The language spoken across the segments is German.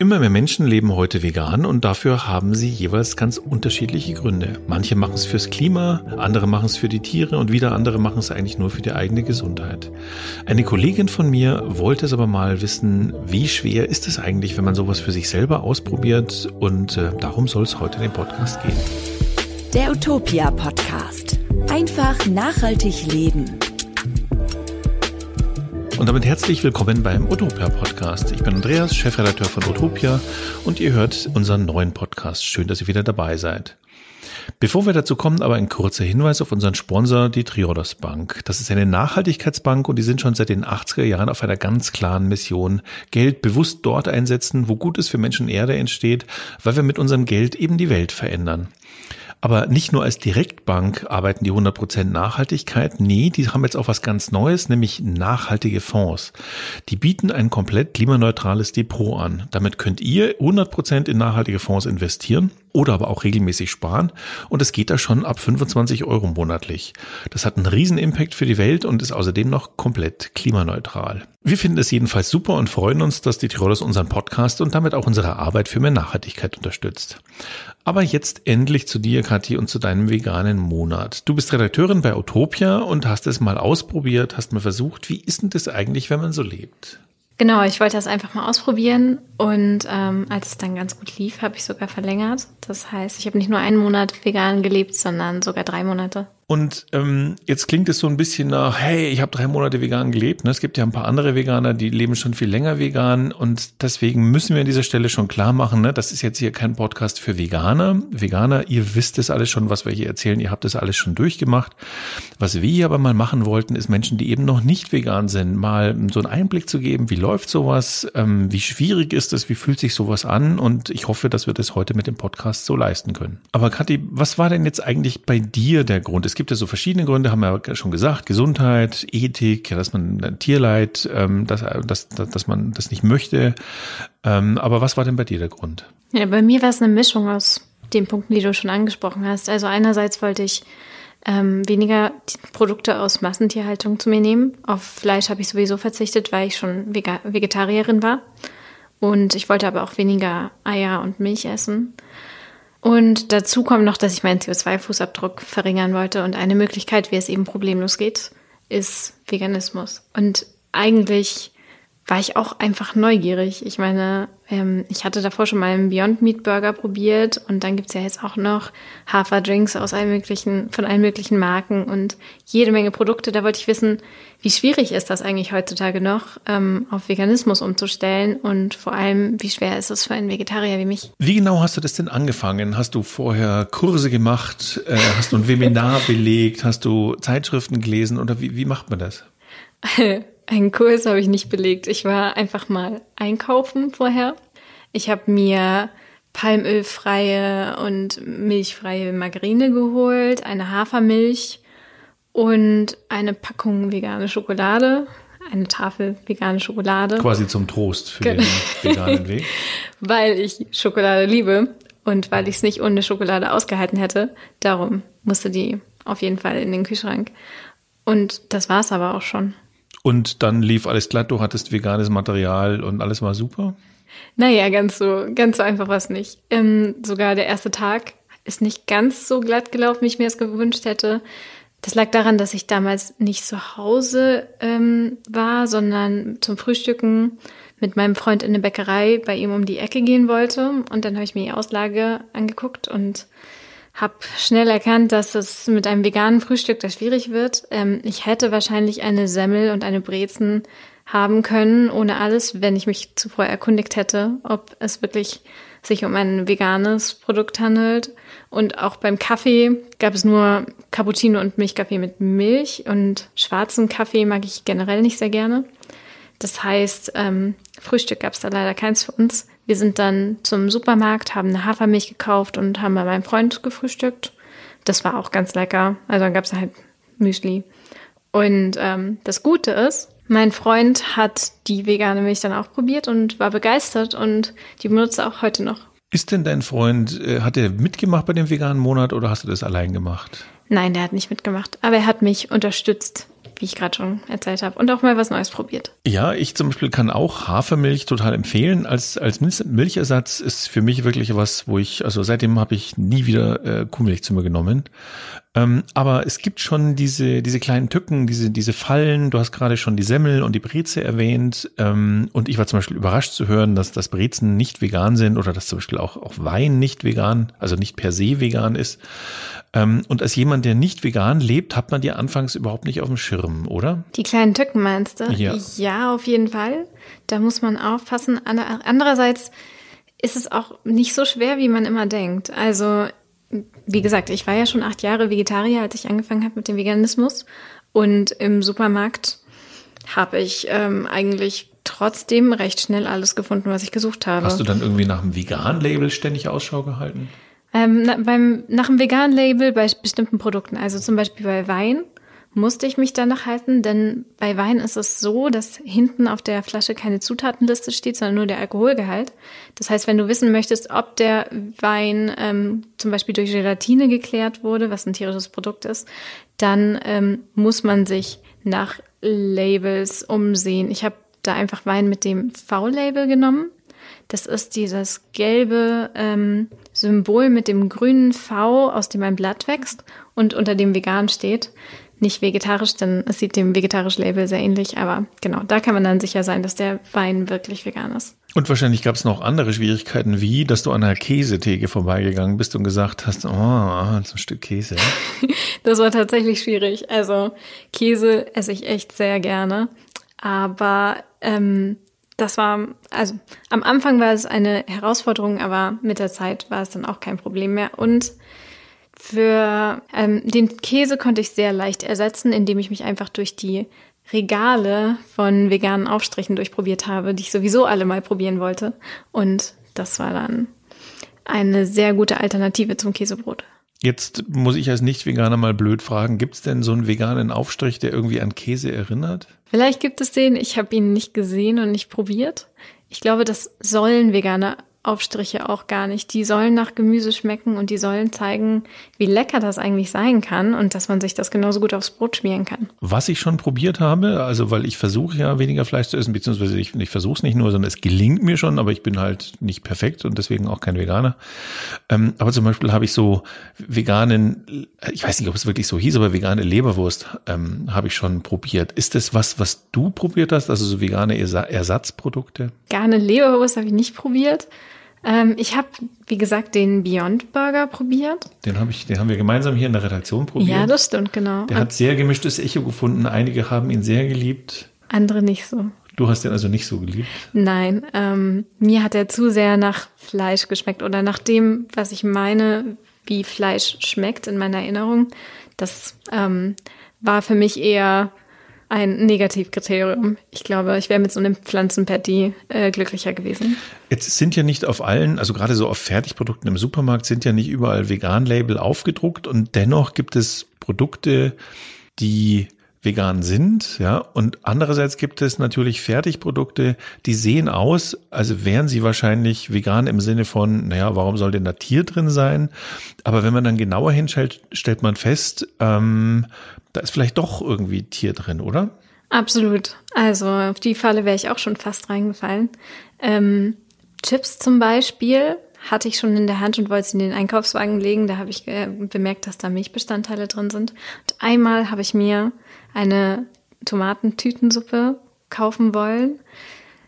Immer mehr Menschen leben heute vegan und dafür haben sie jeweils ganz unterschiedliche Gründe. Manche machen es fürs Klima, andere machen es für die Tiere und wieder andere machen es eigentlich nur für die eigene Gesundheit. Eine Kollegin von mir wollte es aber mal wissen, wie schwer ist es eigentlich, wenn man sowas für sich selber ausprobiert und äh, darum soll es heute in dem Podcast gehen. Der Utopia Podcast. Einfach nachhaltig leben. Und damit herzlich willkommen beim Utopia Podcast. Ich bin Andreas, Chefredakteur von Utopia und ihr hört unseren neuen Podcast. Schön, dass ihr wieder dabei seid. Bevor wir dazu kommen, aber ein kurzer Hinweis auf unseren Sponsor, die Triodos Bank. Das ist eine Nachhaltigkeitsbank und die sind schon seit den 80er Jahren auf einer ganz klaren Mission. Geld bewusst dort einsetzen, wo Gutes für Menschen Erde entsteht, weil wir mit unserem Geld eben die Welt verändern. Aber nicht nur als Direktbank arbeiten die 100% Nachhaltigkeit. Nee, die haben jetzt auch was ganz Neues, nämlich nachhaltige Fonds. Die bieten ein komplett klimaneutrales Depot an. Damit könnt ihr 100% in nachhaltige Fonds investieren oder aber auch regelmäßig sparen. Und es geht da schon ab 25 Euro monatlich. Das hat einen riesen Impact für die Welt und ist außerdem noch komplett klimaneutral. Wir finden es jedenfalls super und freuen uns, dass die Tirolers unseren Podcast und damit auch unsere Arbeit für mehr Nachhaltigkeit unterstützt. Aber jetzt endlich zu dir, Kathi, und zu deinem veganen Monat. Du bist Redakteurin bei Utopia und hast es mal ausprobiert, hast mal versucht. Wie ist denn das eigentlich, wenn man so lebt? Genau, ich wollte das einfach mal ausprobieren und ähm, als es dann ganz gut lief, habe ich sogar verlängert. Das heißt, ich habe nicht nur einen Monat vegan gelebt, sondern sogar drei Monate. Und ähm, jetzt klingt es so ein bisschen nach, hey, ich habe drei Monate vegan gelebt. Ne? Es gibt ja ein paar andere Veganer, die leben schon viel länger vegan. Und deswegen müssen wir an dieser Stelle schon klar machen, ne? das ist jetzt hier kein Podcast für Veganer. Veganer, ihr wisst es alles schon, was wir hier erzählen. Ihr habt das alles schon durchgemacht. Was wir hier aber mal machen wollten, ist Menschen, die eben noch nicht vegan sind, mal so einen Einblick zu geben, wie läuft sowas, ähm, wie schwierig ist es, wie fühlt sich sowas an. Und ich hoffe, dass wir das heute mit dem Podcast so leisten können. Aber Kathi, was war denn jetzt eigentlich bei dir der Grund? Es gibt ja so verschiedene Gründe, haben wir ja schon gesagt, Gesundheit, Ethik, dass man Tierleid, ähm, dass, dass, dass man das nicht möchte. Ähm, aber was war denn bei dir der Grund? Ja, bei mir war es eine Mischung aus den Punkten, die du schon angesprochen hast. Also einerseits wollte ich ähm, weniger Produkte aus Massentierhaltung zu mir nehmen. Auf Fleisch habe ich sowieso verzichtet, weil ich schon Vegetarierin war. Und ich wollte aber auch weniger Eier und Milch essen. Und dazu kommt noch, dass ich meinen CO2-Fußabdruck verringern wollte. Und eine Möglichkeit, wie es eben problemlos geht, ist Veganismus. Und eigentlich war ich auch einfach neugierig. Ich meine, ähm, ich hatte davor schon mal einen Beyond Meat Burger probiert und dann gibt's ja jetzt auch noch Haferdrinks aus allen möglichen, von allen möglichen Marken und jede Menge Produkte. Da wollte ich wissen, wie schwierig ist das eigentlich heutzutage noch, ähm, auf Veganismus umzustellen und vor allem, wie schwer ist es für einen Vegetarier wie mich? Wie genau hast du das denn angefangen? Hast du vorher Kurse gemacht? Äh, hast du ein Webinar belegt? Hast du Zeitschriften gelesen oder wie, wie macht man das? Einen Kurs habe ich nicht belegt. Ich war einfach mal einkaufen vorher. Ich habe mir palmölfreie und milchfreie Margarine geholt, eine Hafermilch und eine Packung vegane Schokolade, eine Tafel vegane Schokolade. Quasi zum Trost für den veganen Weg. weil ich Schokolade liebe und weil ich es nicht ohne Schokolade ausgehalten hätte. Darum musste die auf jeden Fall in den Kühlschrank. Und das war es aber auch schon. Und dann lief alles glatt, du hattest veganes Material und alles war super? Naja, ganz so, ganz so einfach war es nicht. Ähm, sogar der erste Tag ist nicht ganz so glatt gelaufen, wie ich mir das gewünscht hätte. Das lag daran, dass ich damals nicht zu Hause ähm, war, sondern zum Frühstücken mit meinem Freund in eine Bäckerei bei ihm um die Ecke gehen wollte. Und dann habe ich mir die Auslage angeguckt und habe schnell erkannt, dass es mit einem veganen Frühstück da schwierig wird. Ähm, ich hätte wahrscheinlich eine Semmel und eine Brezen haben können, ohne alles, wenn ich mich zuvor erkundigt hätte, ob es wirklich sich um ein veganes Produkt handelt. Und auch beim Kaffee gab es nur Cappuccino und Milchkaffee mit Milch und schwarzen Kaffee mag ich generell nicht sehr gerne. Das heißt, ähm, Frühstück gab es da leider keins für uns. Wir sind dann zum Supermarkt, haben eine Hafermilch gekauft und haben bei meinem Freund gefrühstückt. Das war auch ganz lecker. Also dann gab es halt Müsli. Und ähm, das Gute ist, mein Freund hat die vegane Milch dann auch probiert und war begeistert und die benutzt er auch heute noch. Ist denn dein Freund, äh, hat er mitgemacht bei dem veganen Monat oder hast du das allein gemacht? Nein, der hat nicht mitgemacht, aber er hat mich unterstützt wie ich gerade schon erzählt habe, und auch mal was Neues probiert. Ja, ich zum Beispiel kann auch Hafermilch total empfehlen. Als, als Milchersatz ist für mich wirklich was, wo ich, also seitdem habe ich nie wieder äh, Kuhmilch zu mir genommen. Ähm, aber es gibt schon diese, diese kleinen Tücken, diese, diese Fallen. Du hast gerade schon die Semmel und die Breze erwähnt. Ähm, und ich war zum Beispiel überrascht zu hören, dass, dass Brezen nicht vegan sind oder dass zum Beispiel auch, auch Wein nicht vegan, also nicht per se vegan ist. Ähm, und als jemand, der nicht vegan lebt, hat man die anfangs überhaupt nicht auf dem Schirm, oder? Die kleinen Tücken meinst du? Ja. Ja, auf jeden Fall. Da muss man aufpassen. Andererseits ist es auch nicht so schwer, wie man immer denkt. Also, wie gesagt, ich war ja schon acht Jahre Vegetarier, als ich angefangen habe mit dem Veganismus. Und im Supermarkt habe ich ähm, eigentlich trotzdem recht schnell alles gefunden, was ich gesucht habe. Hast du dann irgendwie nach einem Vegan-Label ständig Ausschau gehalten? Ähm, na, beim, nach dem Vegan-Label bei bestimmten Produkten, also zum Beispiel bei Wein, musste ich mich danach halten, denn bei Wein ist es so, dass hinten auf der Flasche keine Zutatenliste steht, sondern nur der Alkoholgehalt. Das heißt, wenn du wissen möchtest, ob der Wein ähm, zum Beispiel durch Gelatine geklärt wurde, was ein tierisches Produkt ist, dann ähm, muss man sich nach Labels umsehen. Ich habe da einfach Wein mit dem V-Label genommen. Das ist dieses gelbe ähm, Symbol mit dem grünen V, aus dem ein Blatt wächst und unter dem vegan steht. Nicht vegetarisch, denn es sieht dem vegetarischen Label sehr ähnlich, aber genau, da kann man dann sicher sein, dass der Wein wirklich vegan ist. Und wahrscheinlich gab es noch andere Schwierigkeiten, wie, dass du an einer Käsetheke vorbeigegangen bist und gesagt hast, oh, so ein Stück Käse. das war tatsächlich schwierig. Also Käse esse ich echt sehr gerne, aber ähm, das war, also am Anfang war es eine Herausforderung, aber mit der Zeit war es dann auch kein Problem mehr. Und für ähm, den Käse konnte ich sehr leicht ersetzen, indem ich mich einfach durch die Regale von veganen Aufstrichen durchprobiert habe, die ich sowieso alle mal probieren wollte. Und das war dann eine sehr gute Alternative zum Käsebrot. Jetzt muss ich als Nicht-Veganer mal blöd fragen, gibt es denn so einen veganen Aufstrich, der irgendwie an Käse erinnert? Vielleicht gibt es den, ich habe ihn nicht gesehen und nicht probiert. Ich glaube, das sollen Veganer Aufstriche auch gar nicht. Die sollen nach Gemüse schmecken und die sollen zeigen, wie lecker das eigentlich sein kann und dass man sich das genauso gut aufs Brot schmieren kann. Was ich schon probiert habe, also weil ich versuche ja weniger Fleisch zu essen, beziehungsweise ich, ich versuche es nicht nur, sondern es gelingt mir schon, aber ich bin halt nicht perfekt und deswegen auch kein Veganer. Ähm, aber zum Beispiel habe ich so veganen, ich weiß nicht, ob es wirklich so hieß, aber vegane Leberwurst ähm, habe ich schon probiert. Ist das was, was du probiert hast, also so vegane Ersatzprodukte? Vegane Leberwurst habe ich nicht probiert. Ähm, ich habe, wie gesagt, den Beyond Burger probiert. Den, hab ich, den haben wir gemeinsam hier in der Redaktion probiert. Ja, das stimmt, genau. Der hat sehr gemischtes Echo gefunden. Einige haben ihn sehr geliebt. Andere nicht so. Du hast den also nicht so geliebt? Nein, ähm, mir hat er zu sehr nach Fleisch geschmeckt oder nach dem, was ich meine, wie Fleisch schmeckt in meiner Erinnerung. Das ähm, war für mich eher ein Negativkriterium. Ich glaube, ich wäre mit so einem Pflanzenpatty äh, glücklicher gewesen. Jetzt sind ja nicht auf allen, also gerade so auf Fertigprodukten im Supermarkt sind ja nicht überall Vegan-Label aufgedruckt und dennoch gibt es Produkte, die vegan sind, ja, und andererseits gibt es natürlich Fertigprodukte, die sehen aus, also wären sie wahrscheinlich vegan im Sinne von, naja, warum soll denn da Tier drin sein? Aber wenn man dann genauer hinschaut, stellt man fest, ähm, da ist vielleicht doch irgendwie Tier drin, oder? Absolut. Also auf die Falle wäre ich auch schon fast reingefallen. Ähm, Chips zum Beispiel hatte ich schon in der Hand und wollte sie in den Einkaufswagen legen. Da habe ich äh, bemerkt, dass da Milchbestandteile drin sind. Und einmal habe ich mir eine Tomatentütensuppe kaufen wollen.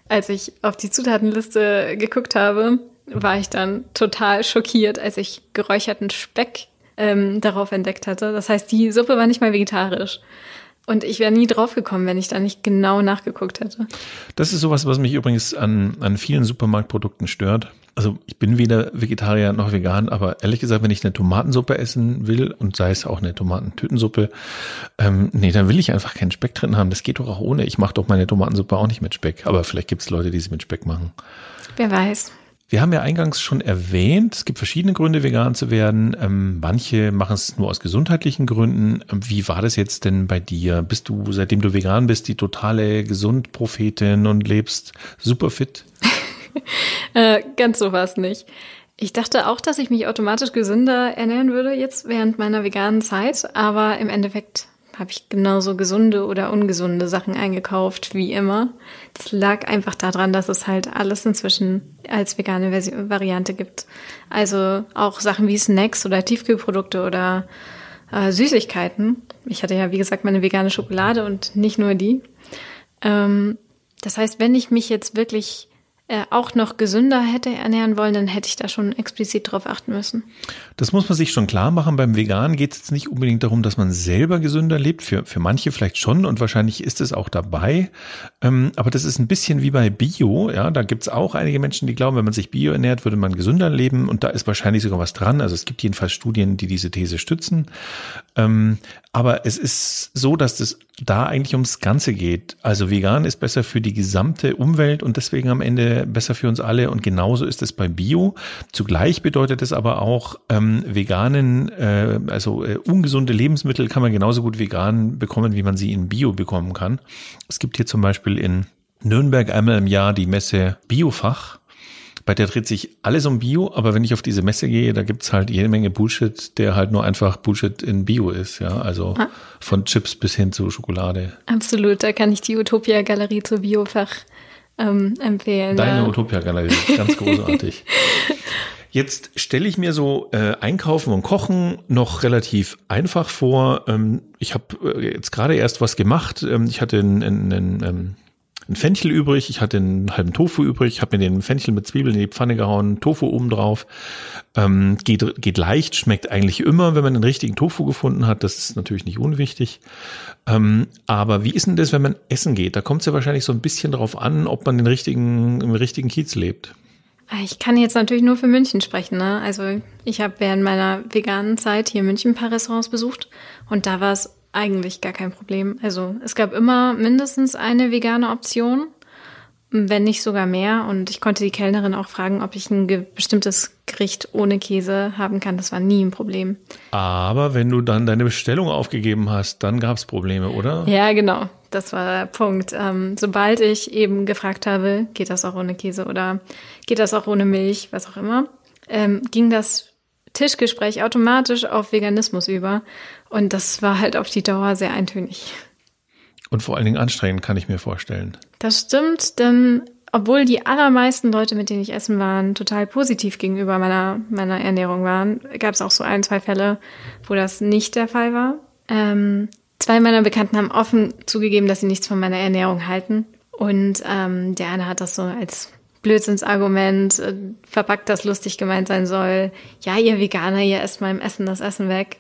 Als ich auf die Zutatenliste geguckt habe, war ich dann total schockiert, als ich geräucherten Speck ähm, darauf entdeckt hatte. Das heißt, die Suppe war nicht mal vegetarisch. Und ich wäre nie drauf gekommen, wenn ich da nicht genau nachgeguckt hätte. Das ist sowas, was mich übrigens an, an vielen Supermarktprodukten stört. Also ich bin weder Vegetarier noch vegan, aber ehrlich gesagt, wenn ich eine Tomatensuppe essen will und sei es auch eine Tomatentütensuppe, ähm, nee, dann will ich einfach keinen Speck drin haben. Das geht doch auch ohne. Ich mache doch meine Tomatensuppe auch nicht mit Speck. Aber vielleicht gibt es Leute, die sie mit Speck machen. Wer weiß. Wir haben ja eingangs schon erwähnt, es gibt verschiedene Gründe, vegan zu werden. Ähm, manche machen es nur aus gesundheitlichen Gründen. Ähm, wie war das jetzt denn bei dir? Bist du, seitdem du vegan bist, die totale Gesundprophetin und lebst super fit? äh, ganz so war es nicht. Ich dachte auch, dass ich mich automatisch gesünder ernähren würde jetzt während meiner veganen Zeit, aber im Endeffekt habe ich genauso gesunde oder ungesunde Sachen eingekauft wie immer. Das lag einfach daran, dass es halt alles inzwischen als vegane Variante gibt. Also auch Sachen wie Snacks oder Tiefkühlprodukte oder äh, Süßigkeiten. Ich hatte ja, wie gesagt, meine vegane Schokolade und nicht nur die. Ähm, das heißt, wenn ich mich jetzt wirklich äh, auch noch gesünder hätte ernähren wollen, dann hätte ich da schon explizit drauf achten müssen. Das muss man sich schon klar machen. Beim Vegan geht es jetzt nicht unbedingt darum, dass man selber gesünder lebt. Für, für manche vielleicht schon und wahrscheinlich ist es auch dabei. Ähm, aber das ist ein bisschen wie bei Bio. Ja, da gibt es auch einige Menschen, die glauben, wenn man sich Bio ernährt, würde man gesünder leben. Und da ist wahrscheinlich sogar was dran. Also es gibt jedenfalls Studien, die diese These stützen. Ähm, aber es ist so, dass es da eigentlich ums Ganze geht. Also vegan ist besser für die gesamte Umwelt und deswegen am Ende besser für uns alle. Und genauso ist es bei Bio. Zugleich bedeutet es aber auch, ähm, veganen, äh, also äh, ungesunde Lebensmittel kann man genauso gut vegan bekommen, wie man sie in Bio bekommen kann. Es gibt hier zum Beispiel in Nürnberg einmal im Jahr die Messe Biofach bei der dreht sich alles um Bio, aber wenn ich auf diese Messe gehe, da gibt's halt jede Menge Bullshit, der halt nur einfach Bullshit in Bio ist, ja. Also ah. von Chips bis hin zu Schokolade. Absolut, da kann ich die Utopia-Galerie zu Biofach ähm, empfehlen. Deine ja. Utopia-Galerie, ganz großartig. Jetzt stelle ich mir so äh, Einkaufen und Kochen noch relativ einfach vor. Ähm, ich habe äh, jetzt gerade erst was gemacht. Ähm, ich hatte einen, einen, einen ähm, ein Fenchel übrig, ich hatte einen halben Tofu übrig, habe mir den Fenchel mit Zwiebeln in die Pfanne gehauen, Tofu oben drauf. Ähm, geht, geht leicht, schmeckt eigentlich immer, wenn man den richtigen Tofu gefunden hat. Das ist natürlich nicht unwichtig. Ähm, aber wie ist denn das, wenn man essen geht? Da kommt es ja wahrscheinlich so ein bisschen drauf an, ob man den richtigen, im richtigen Kiez lebt. Ich kann jetzt natürlich nur für München sprechen. Ne? Also ich habe während meiner veganen Zeit hier in München ein paar Restaurants besucht und da war es eigentlich gar kein Problem. Also es gab immer mindestens eine vegane Option, wenn nicht sogar mehr. Und ich konnte die Kellnerin auch fragen, ob ich ein bestimmtes Gericht ohne Käse haben kann. Das war nie ein Problem. Aber wenn du dann deine Bestellung aufgegeben hast, dann gab es Probleme, oder? Ja, genau. Das war der Punkt. Ähm, sobald ich eben gefragt habe, geht das auch ohne Käse oder geht das auch ohne Milch, was auch immer, ähm, ging das Tischgespräch automatisch auf Veganismus über. Und das war halt auf die Dauer sehr eintönig. Und vor allen Dingen anstrengend, kann ich mir vorstellen. Das stimmt, denn obwohl die allermeisten Leute, mit denen ich essen waren, total positiv gegenüber meiner, meiner Ernährung waren, gab es auch so ein, zwei Fälle, wo das nicht der Fall war. Ähm, zwei meiner Bekannten haben offen zugegeben, dass sie nichts von meiner Ernährung halten. Und ähm, der eine hat das so als Blödsinnsargument, äh, verpackt, das lustig gemeint sein soll. Ja, ihr Veganer, ihr esst meinem Essen das Essen weg.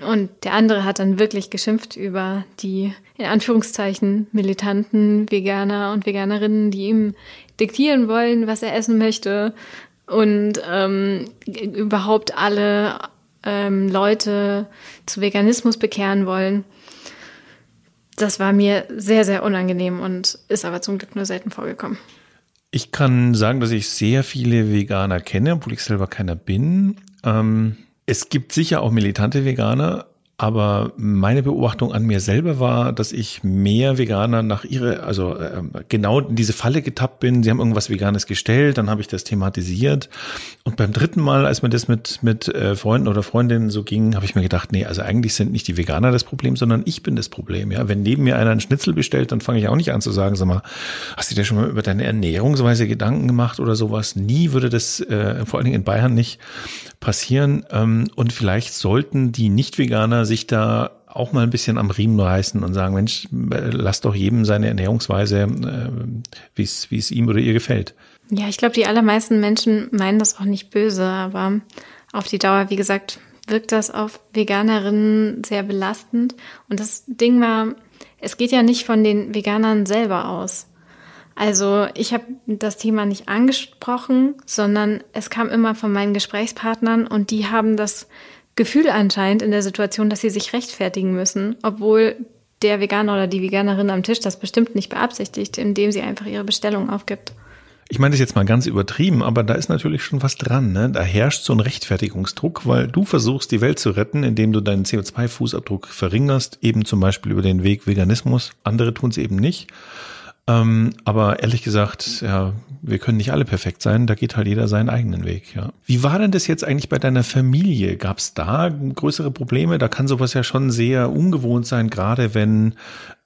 Und der andere hat dann wirklich geschimpft über die, in Anführungszeichen, militanten Veganer und Veganerinnen, die ihm diktieren wollen, was er essen möchte. Und ähm, überhaupt alle ähm, Leute zu Veganismus bekehren wollen. Das war mir sehr, sehr unangenehm und ist aber zum Glück nur selten vorgekommen. Ich kann sagen, dass ich sehr viele Veganer kenne, obwohl ich selber keiner bin. Ähm, es gibt sicher auch militante Veganer, aber meine Beobachtung an mir selber war, dass ich mehr Veganer nach ihre, also äh, genau in diese Falle getappt bin. Sie haben irgendwas Veganes gestellt, dann habe ich das thematisiert. Und beim dritten Mal, als mir das mit, mit äh, Freunden oder Freundinnen so ging, habe ich mir gedacht, nee, also eigentlich sind nicht die Veganer das Problem, sondern ich bin das Problem. Ja, wenn neben mir einer einen Schnitzel bestellt, dann fange ich auch nicht an zu sagen, sag mal, hast du dir schon mal über deine Ernährungsweise Gedanken gemacht oder sowas? Nie würde das, äh, vor allen Dingen in Bayern nicht passieren. Ähm, und vielleicht sollten die Nicht-Veganer sich da auch mal ein bisschen am Riemen reißen und sagen, Mensch, lass doch jedem seine Ernährungsweise, äh, wie es wie es ihm oder ihr gefällt. Ja, ich glaube, die allermeisten Menschen meinen das auch nicht böse, aber auf die Dauer, wie gesagt, wirkt das auf Veganerinnen sehr belastend. Und das Ding war, es geht ja nicht von den Veganern selber aus. Also ich habe das Thema nicht angesprochen, sondern es kam immer von meinen Gesprächspartnern und die haben das Gefühl anscheinend in der Situation, dass sie sich rechtfertigen müssen, obwohl der Veganer oder die Veganerin am Tisch das bestimmt nicht beabsichtigt, indem sie einfach ihre Bestellung aufgibt. Ich meine das jetzt mal ganz übertrieben, aber da ist natürlich schon was dran. Ne? Da herrscht so ein Rechtfertigungsdruck, weil du versuchst, die Welt zu retten, indem du deinen CO2-Fußabdruck verringerst, eben zum Beispiel über den Weg Veganismus. Andere tun es eben nicht. Ähm, aber ehrlich gesagt, ja, wir können nicht alle perfekt sein, da geht halt jeder seinen eigenen Weg, ja. Wie war denn das jetzt eigentlich bei deiner Familie? Gab es da größere Probleme? Da kann sowas ja schon sehr ungewohnt sein, gerade wenn,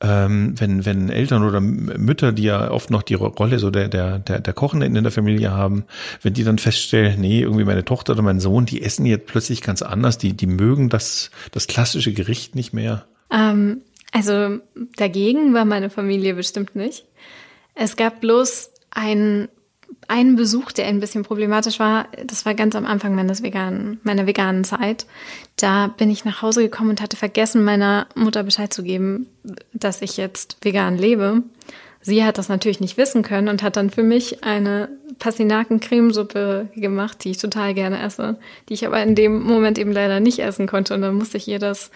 ähm, wenn, wenn Eltern oder Mütter, die ja oft noch die Rolle so der, der, der, der Kochenden in der Familie haben, wenn die dann feststellen, nee, irgendwie meine Tochter oder mein Sohn, die essen jetzt plötzlich ganz anders, die, die mögen das, das klassische Gericht nicht mehr. Ähm, also dagegen war meine Familie bestimmt nicht. Es gab bloß einen, einen Besuch, der ein bisschen problematisch war. Das war ganz am Anfang meines veganen, meiner veganen Zeit. Da bin ich nach Hause gekommen und hatte vergessen, meiner Mutter Bescheid zu geben, dass ich jetzt vegan lebe. Sie hat das natürlich nicht wissen können und hat dann für mich eine Pastinaken-Cremesuppe gemacht, die ich total gerne esse, die ich aber in dem Moment eben leider nicht essen konnte. Und dann musste ich ihr das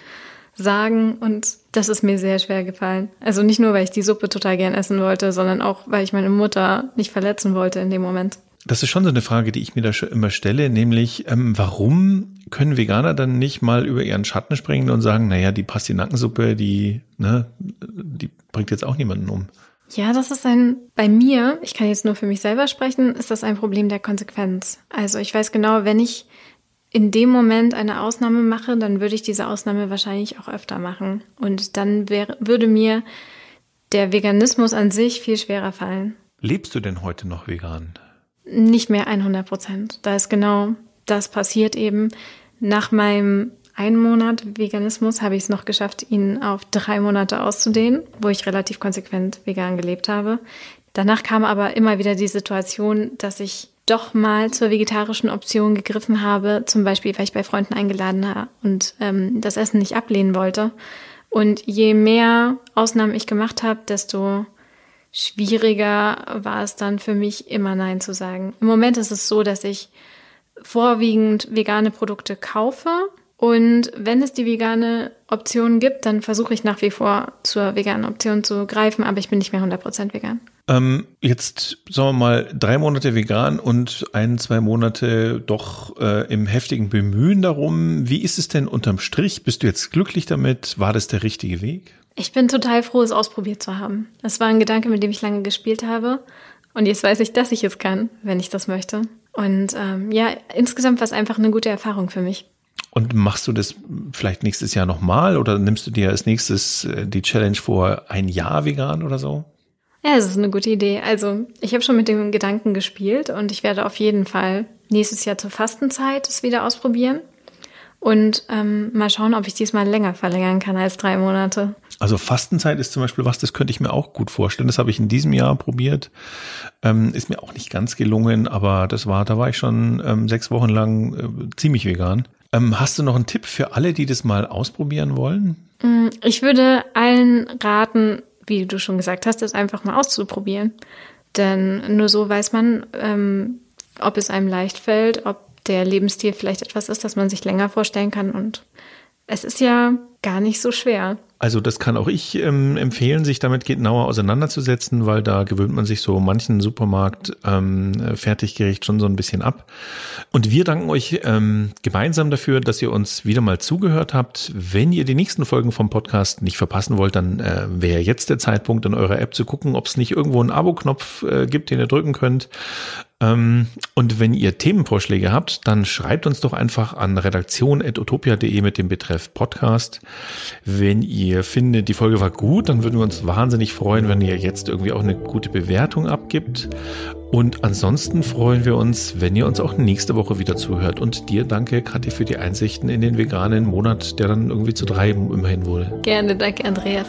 sagen und das ist mir sehr schwer gefallen. Also nicht nur, weil ich die Suppe total gern essen wollte, sondern auch, weil ich meine Mutter nicht verletzen wollte in dem Moment. Das ist schon so eine Frage, die ich mir da schon immer stelle, nämlich ähm, warum können Veganer dann nicht mal über ihren Schatten springen und sagen, naja, die Pastinackensuppe, die, ne, die bringt jetzt auch niemanden um. Ja, das ist ein, bei mir, ich kann jetzt nur für mich selber sprechen, ist das ein Problem der Konsequenz. Also ich weiß genau, wenn ich in dem Moment eine Ausnahme mache, dann würde ich diese Ausnahme wahrscheinlich auch öfter machen. Und dann wäre, würde mir der Veganismus an sich viel schwerer fallen. Lebst du denn heute noch vegan? Nicht mehr 100 Prozent. Da ist genau das passiert eben. Nach meinem einen Monat Veganismus habe ich es noch geschafft, ihn auf drei Monate auszudehnen, wo ich relativ konsequent vegan gelebt habe. Danach kam aber immer wieder die Situation, dass ich doch mal zur vegetarischen Option gegriffen habe, zum Beispiel, weil ich bei Freunden eingeladen habe und ähm, das Essen nicht ablehnen wollte. Und je mehr Ausnahmen ich gemacht habe, desto schwieriger war es dann für mich, immer Nein zu sagen. Im Moment ist es so, dass ich vorwiegend vegane Produkte kaufe. Und wenn es die vegane Option gibt, dann versuche ich nach wie vor zur veganen Option zu greifen, aber ich bin nicht mehr 100% vegan. Ähm, jetzt sagen wir mal drei Monate vegan und ein, zwei Monate doch äh, im heftigen Bemühen darum. Wie ist es denn unterm Strich? Bist du jetzt glücklich damit? War das der richtige Weg? Ich bin total froh, es ausprobiert zu haben. Es war ein Gedanke, mit dem ich lange gespielt habe. Und jetzt weiß ich, dass ich es kann, wenn ich das möchte. Und ähm, ja, insgesamt war es einfach eine gute Erfahrung für mich. Und machst du das vielleicht nächstes Jahr nochmal oder nimmst du dir als nächstes äh, die Challenge vor, ein Jahr vegan oder so? Ja, es ist eine gute Idee. Also ich habe schon mit dem Gedanken gespielt und ich werde auf jeden Fall nächstes Jahr zur Fastenzeit es wieder ausprobieren und ähm, mal schauen, ob ich diesmal länger verlängern kann als drei Monate. Also Fastenzeit ist zum Beispiel was, das könnte ich mir auch gut vorstellen. Das habe ich in diesem Jahr probiert. Ähm, ist mir auch nicht ganz gelungen, aber das war, da war ich schon ähm, sechs Wochen lang äh, ziemlich vegan. Ähm, hast du noch einen Tipp für alle, die das mal ausprobieren wollen? Mm, ich würde allen raten, wie du schon gesagt hast, das einfach mal auszuprobieren. Denn nur so weiß man, ähm, ob es einem leicht fällt, ob der Lebensstil vielleicht etwas ist, das man sich länger vorstellen kann. Und es ist ja gar nicht so schwer. Also das kann auch ich ähm, empfehlen, sich damit genauer auseinanderzusetzen, weil da gewöhnt man sich so manchen Supermarkt ähm, Fertiggericht schon so ein bisschen ab. Und wir danken euch ähm, gemeinsam dafür, dass ihr uns wieder mal zugehört habt. Wenn ihr die nächsten Folgen vom Podcast nicht verpassen wollt, dann äh, wäre jetzt der Zeitpunkt in eurer App zu gucken, ob es nicht irgendwo einen Abo-Knopf äh, gibt, den ihr drücken könnt. Ähm, und wenn ihr Themenvorschläge habt, dann schreibt uns doch einfach an redaktion.utopia.de mit dem Betreff Podcast. Wenn ihr findet, die Folge war gut, dann würden wir uns wahnsinnig freuen, wenn ihr jetzt irgendwie auch eine gute Bewertung abgibt. Und ansonsten freuen wir uns, wenn ihr uns auch nächste Woche wieder zuhört. Und dir danke, Kathi, für die Einsichten in den veganen Monat, der dann irgendwie zu drei immerhin wurde. Gerne, danke, Andreas.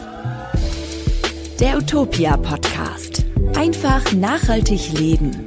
Der Utopia Podcast. Einfach nachhaltig leben.